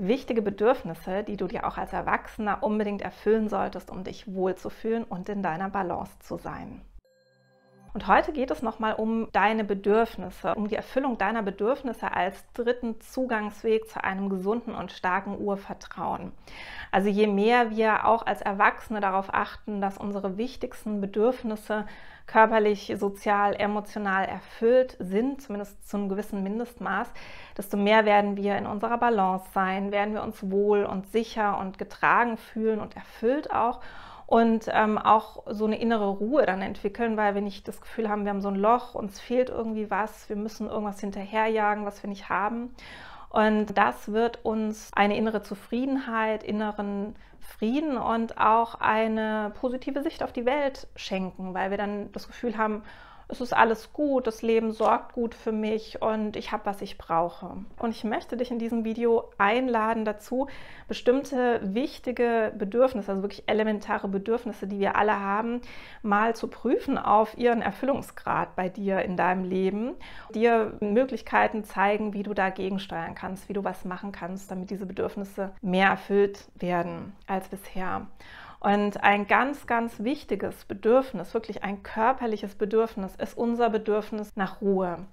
wichtige Bedürfnisse, die du dir auch als Erwachsener unbedingt erfüllen solltest, um dich wohlzufühlen und in deiner Balance zu sein. Und heute geht es nochmal um deine Bedürfnisse, um die Erfüllung deiner Bedürfnisse als dritten Zugangsweg zu einem gesunden und starken Urvertrauen. Also je mehr wir auch als Erwachsene darauf achten, dass unsere wichtigsten Bedürfnisse körperlich, sozial, emotional erfüllt sind, zumindest zu einem gewissen Mindestmaß, desto mehr werden wir in unserer Balance sein, werden wir uns wohl und sicher und getragen fühlen und erfüllt auch und ähm, auch so eine innere Ruhe dann entwickeln, weil wir nicht das Gefühl haben, wir haben so ein Loch, uns fehlt irgendwie was, wir müssen irgendwas hinterherjagen, was wir nicht haben. Und das wird uns eine innere Zufriedenheit, inneren Frieden und auch eine positive Sicht auf die Welt schenken, weil wir dann das Gefühl haben, es ist alles gut, das Leben sorgt gut für mich und ich habe, was ich brauche. Und ich möchte dich in diesem Video einladen dazu, bestimmte wichtige Bedürfnisse, also wirklich elementare Bedürfnisse, die wir alle haben, mal zu prüfen auf ihren Erfüllungsgrad bei dir in deinem Leben, dir Möglichkeiten zeigen, wie du dagegen steuern kannst, wie du was machen kannst, damit diese Bedürfnisse mehr erfüllt werden als bisher. Und ein ganz, ganz wichtiges Bedürfnis, wirklich ein körperliches Bedürfnis, ist unser Bedürfnis nach Ruhe.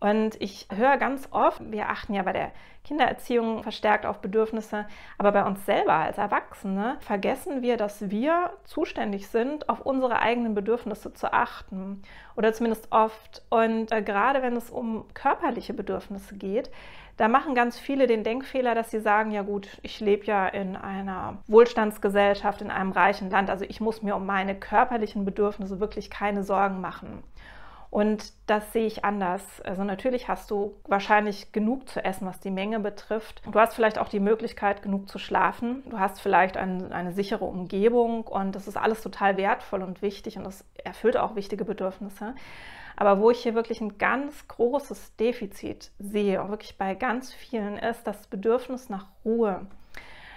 Und ich höre ganz oft, wir achten ja bei der Kindererziehung verstärkt auf Bedürfnisse, aber bei uns selber als Erwachsene vergessen wir, dass wir zuständig sind, auf unsere eigenen Bedürfnisse zu achten. Oder zumindest oft. Und äh, gerade wenn es um körperliche Bedürfnisse geht, da machen ganz viele den Denkfehler, dass sie sagen, ja gut, ich lebe ja in einer Wohlstandsgesellschaft, in einem reichen Land, also ich muss mir um meine körperlichen Bedürfnisse wirklich keine Sorgen machen. Und das sehe ich anders. Also natürlich hast du wahrscheinlich genug zu essen, was die Menge betrifft. Du hast vielleicht auch die Möglichkeit, genug zu schlafen. Du hast vielleicht ein, eine sichere Umgebung und das ist alles total wertvoll und wichtig und das erfüllt auch wichtige Bedürfnisse. Aber wo ich hier wirklich ein ganz großes Defizit sehe, auch wirklich bei ganz vielen, ist das Bedürfnis nach Ruhe.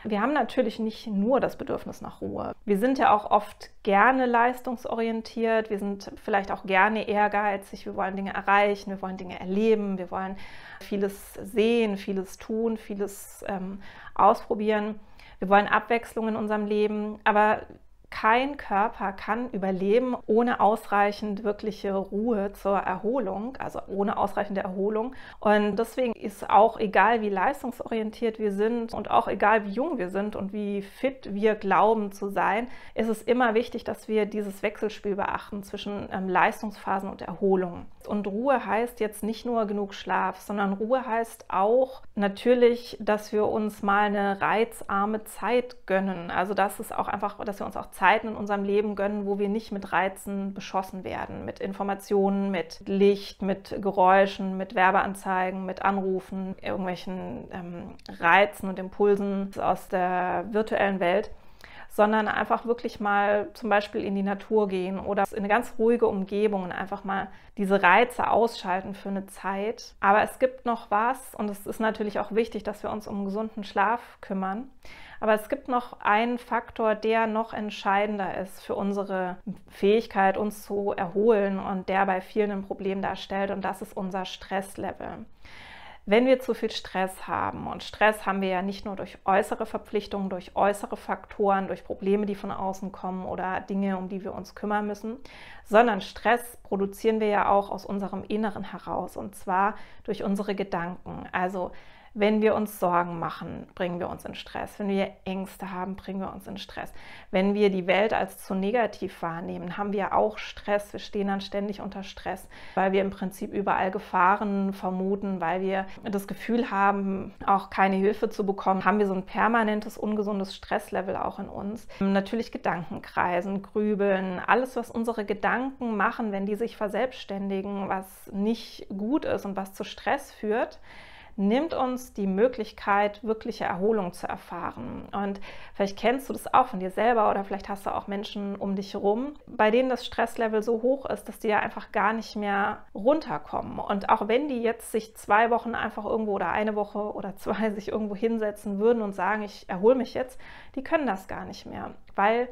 Wir haben natürlich nicht nur das Bedürfnis nach Ruhe. Wir sind ja auch oft gerne leistungsorientiert, wir sind vielleicht auch gerne ehrgeizig, wir wollen Dinge erreichen, wir wollen Dinge erleben, wir wollen vieles sehen, vieles tun, vieles ähm, ausprobieren. Wir wollen Abwechslung in unserem Leben, aber kein Körper kann überleben ohne ausreichend wirkliche Ruhe zur Erholung, also ohne ausreichende Erholung. Und deswegen ist auch egal, wie leistungsorientiert wir sind und auch egal, wie jung wir sind und wie fit wir glauben zu sein, ist es immer wichtig, dass wir dieses Wechselspiel beachten zwischen ähm, Leistungsphasen und Erholung. Und Ruhe heißt jetzt nicht nur genug Schlaf, sondern Ruhe heißt auch natürlich, dass wir uns mal eine reizarme Zeit gönnen. Also das ist auch einfach, dass wir uns auch Zeiten in unserem Leben gönnen, wo wir nicht mit Reizen beschossen werden, mit Informationen, mit Licht, mit Geräuschen, mit Werbeanzeigen, mit Anrufen, irgendwelchen ähm, Reizen und Impulsen aus der virtuellen Welt sondern einfach wirklich mal zum Beispiel in die Natur gehen oder in eine ganz ruhige Umgebung und einfach mal diese Reize ausschalten für eine Zeit. Aber es gibt noch was und es ist natürlich auch wichtig, dass wir uns um gesunden Schlaf kümmern. Aber es gibt noch einen Faktor, der noch entscheidender ist für unsere Fähigkeit, uns zu erholen und der bei vielen ein Problem darstellt und das ist unser Stresslevel. Wenn wir zu viel Stress haben, und Stress haben wir ja nicht nur durch äußere Verpflichtungen, durch äußere Faktoren, durch Probleme, die von außen kommen oder Dinge, um die wir uns kümmern müssen, sondern Stress produzieren wir ja auch aus unserem Inneren heraus, und zwar durch unsere Gedanken. Also wenn wir uns Sorgen machen, bringen wir uns in Stress. Wenn wir Ängste haben, bringen wir uns in Stress. Wenn wir die Welt als zu negativ wahrnehmen, haben wir auch Stress. Wir stehen dann ständig unter Stress, weil wir im Prinzip überall Gefahren vermuten, weil wir das Gefühl haben, auch keine Hilfe zu bekommen, haben wir so ein permanentes ungesundes Stresslevel auch in uns. Natürlich Gedankenkreisen, Grübeln, alles, was unsere Gedanken machen, wenn die sich verselbstständigen, was nicht gut ist und was zu Stress führt, nimmt uns die Möglichkeit, wirkliche Erholung zu erfahren. Und vielleicht kennst du das auch von dir selber oder vielleicht hast du auch Menschen um dich herum, bei denen das Stresslevel so hoch ist, dass die ja einfach gar nicht mehr runterkommen. Und auch wenn die jetzt sich zwei Wochen einfach irgendwo oder eine Woche oder zwei sich irgendwo hinsetzen würden und sagen, ich erhole mich jetzt, die können das gar nicht mehr, weil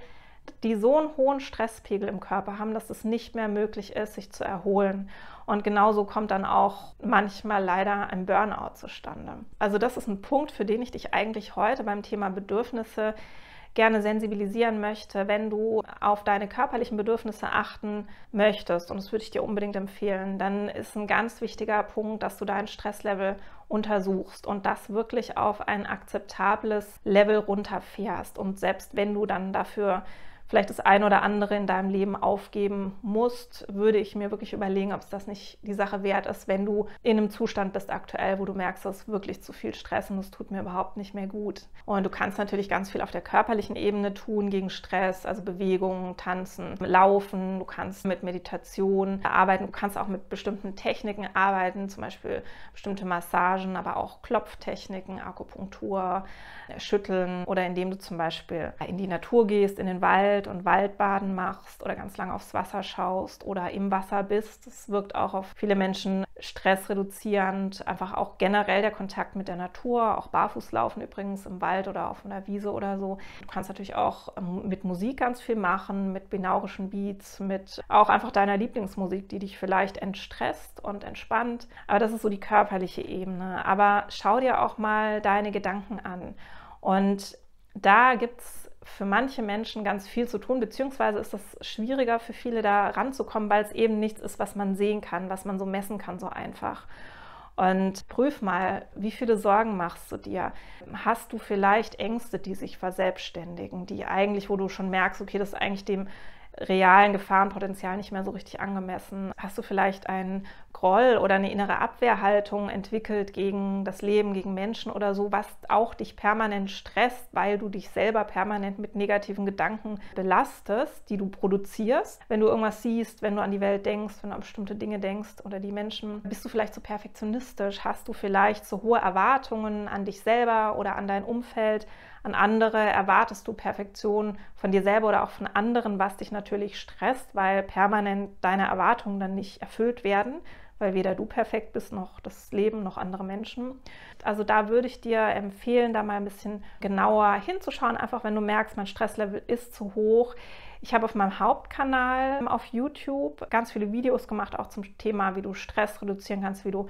die so einen hohen Stresspegel im Körper haben, dass es nicht mehr möglich ist, sich zu erholen. Und genauso kommt dann auch manchmal leider ein Burnout zustande. Also das ist ein Punkt, für den ich dich eigentlich heute beim Thema Bedürfnisse gerne sensibilisieren möchte, wenn du auf deine körperlichen Bedürfnisse achten möchtest, und das würde ich dir unbedingt empfehlen, dann ist ein ganz wichtiger Punkt, dass du dein Stresslevel untersuchst und das wirklich auf ein akzeptables Level runterfährst. Und selbst wenn du dann dafür vielleicht das eine oder andere in deinem Leben aufgeben musst, würde ich mir wirklich überlegen, ob es das nicht die Sache wert ist, wenn du in einem Zustand bist aktuell, wo du merkst, es ist wirklich zu viel Stress und es tut mir überhaupt nicht mehr gut. Und du kannst natürlich ganz viel auf der körperlichen Ebene tun gegen Stress, also Bewegungen, Tanzen, Laufen. Du kannst mit Meditation arbeiten. Du kannst auch mit bestimmten Techniken arbeiten, zum Beispiel bestimmte Massagen, aber auch Klopftechniken, Akupunktur, Schütteln oder indem du zum Beispiel in die Natur gehst, in den Wald Wald und Waldbaden machst oder ganz lange aufs Wasser schaust oder im Wasser bist. Das wirkt auch auf viele Menschen stressreduzierend. Einfach auch generell der Kontakt mit der Natur, auch Barfußlaufen übrigens im Wald oder auf einer Wiese oder so. Du kannst natürlich auch ähm, mit Musik ganz viel machen, mit binaurischen Beats, mit auch einfach deiner Lieblingsmusik, die dich vielleicht entstresst und entspannt. Aber das ist so die körperliche Ebene. Aber schau dir auch mal deine Gedanken an. Und da gibt es für manche Menschen ganz viel zu tun, beziehungsweise ist es schwieriger für viele da ranzukommen, weil es eben nichts ist, was man sehen kann, was man so messen kann, so einfach. Und prüf mal, wie viele Sorgen machst du dir? Hast du vielleicht Ängste, die sich verselbstständigen, die eigentlich, wo du schon merkst, okay, das ist eigentlich dem realen Gefahrenpotenzial nicht mehr so richtig angemessen? Hast du vielleicht einen Groll oder eine innere Abwehrhaltung entwickelt gegen das Leben, gegen Menschen oder so, was auch dich permanent stresst, weil du dich selber permanent mit negativen Gedanken belastest, die du produzierst? Wenn du irgendwas siehst, wenn du an die Welt denkst, wenn du an bestimmte Dinge denkst oder die Menschen, bist du vielleicht so perfektionistisch? Hast du vielleicht so hohe Erwartungen an dich selber oder an dein Umfeld? An andere erwartest du Perfektion von dir selber oder auch von anderen, was dich natürlich stresst, weil permanent deine Erwartungen dann nicht erfüllt werden, weil weder du perfekt bist noch das Leben noch andere Menschen. Also da würde ich dir empfehlen, da mal ein bisschen genauer hinzuschauen, einfach wenn du merkst, mein Stresslevel ist zu hoch. Ich habe auf meinem Hauptkanal auf YouTube ganz viele Videos gemacht, auch zum Thema, wie du Stress reduzieren kannst, wie du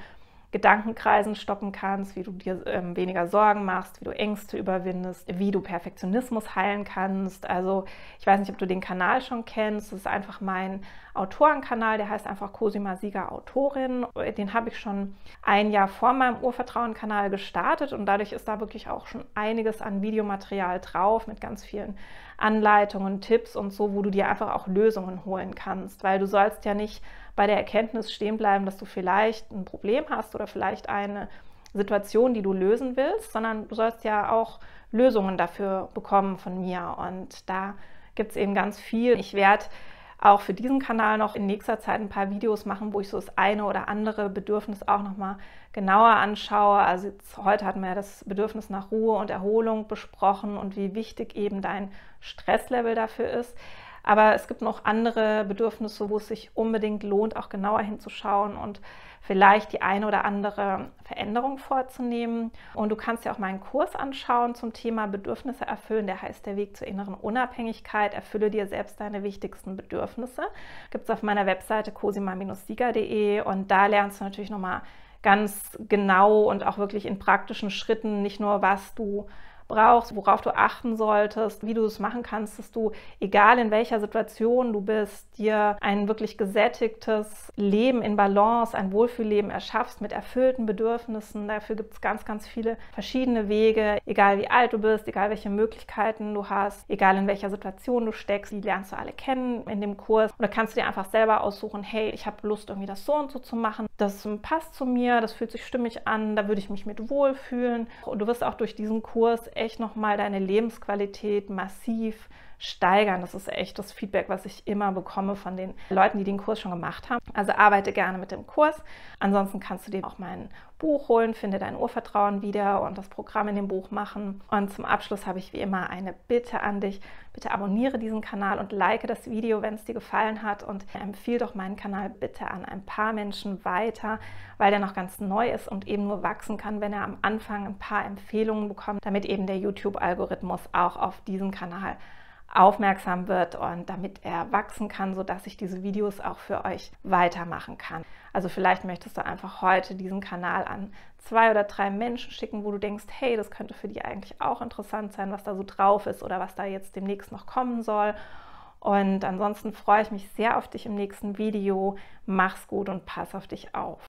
Gedankenkreisen stoppen kannst, wie du dir ähm, weniger Sorgen machst, wie du Ängste überwindest, wie du Perfektionismus heilen kannst. Also ich weiß nicht, ob du den Kanal schon kennst. Das ist einfach mein Autorenkanal, der heißt einfach Cosima Sieger Autorin. Den habe ich schon ein Jahr vor meinem Urvertrauen-Kanal gestartet und dadurch ist da wirklich auch schon einiges an Videomaterial drauf mit ganz vielen Anleitungen, Tipps und so, wo du dir einfach auch Lösungen holen kannst, weil du sollst ja nicht bei der Erkenntnis stehen bleiben, dass du vielleicht ein Problem hast oder vielleicht eine Situation, die du lösen willst, sondern du sollst ja auch Lösungen dafür bekommen von mir. Und da gibt es eben ganz viel. Ich werde auch für diesen Kanal noch in nächster Zeit ein paar Videos machen, wo ich so das eine oder andere Bedürfnis auch nochmal genauer anschaue. Also jetzt, heute hatten wir ja das Bedürfnis nach Ruhe und Erholung besprochen und wie wichtig eben dein Stresslevel dafür ist. Aber es gibt noch andere Bedürfnisse, wo es sich unbedingt lohnt, auch genauer hinzuschauen und vielleicht die eine oder andere Veränderung vorzunehmen. Und du kannst dir auch meinen Kurs anschauen zum Thema Bedürfnisse erfüllen. Der heißt Der Weg zur inneren Unabhängigkeit. Erfülle dir selbst deine wichtigsten Bedürfnisse. Gibt es auf meiner Webseite cosima-sieger.de und da lernst du natürlich nochmal ganz genau und auch wirklich in praktischen Schritten nicht nur, was du brauchst, worauf du achten solltest, wie du es machen kannst, dass du, egal in welcher Situation du bist, dir ein wirklich gesättigtes Leben in Balance, ein Wohlfühlleben erschaffst mit erfüllten Bedürfnissen. Dafür gibt es ganz, ganz viele verschiedene Wege, egal wie alt du bist, egal welche Möglichkeiten du hast, egal in welcher Situation du steckst, die lernst du alle kennen in dem Kurs. Oder kannst du dir einfach selber aussuchen, hey, ich habe Lust, irgendwie das so und so zu machen. Das passt zu mir, das fühlt sich stimmig an, da würde ich mich mit wohlfühlen. Und du wirst auch durch diesen Kurs echt nochmal deine Lebensqualität massiv steigern. Das ist echt das Feedback, was ich immer bekomme von den Leuten, die den Kurs schon gemacht haben. Also arbeite gerne mit dem Kurs. Ansonsten kannst du dir auch mein Buch holen, finde dein Urvertrauen wieder und das Programm in dem Buch machen. Und zum Abschluss habe ich wie immer eine Bitte an dich. Bitte abonniere diesen Kanal und like das Video, wenn es dir gefallen hat und empfehle doch meinen Kanal bitte an ein paar Menschen weiter, weil der noch ganz neu ist und eben nur wachsen kann, wenn er am Anfang ein paar Empfehlungen bekommt, damit eben der YouTube-Algorithmus auch auf diesen Kanal aufmerksam wird und damit er wachsen kann, sodass ich diese Videos auch für euch weitermachen kann. Also vielleicht möchtest du einfach heute diesen Kanal an zwei oder drei Menschen schicken, wo du denkst, hey, das könnte für die eigentlich auch interessant sein, was da so drauf ist oder was da jetzt demnächst noch kommen soll. Und ansonsten freue ich mich sehr auf dich im nächsten Video. Mach's gut und pass auf dich auf.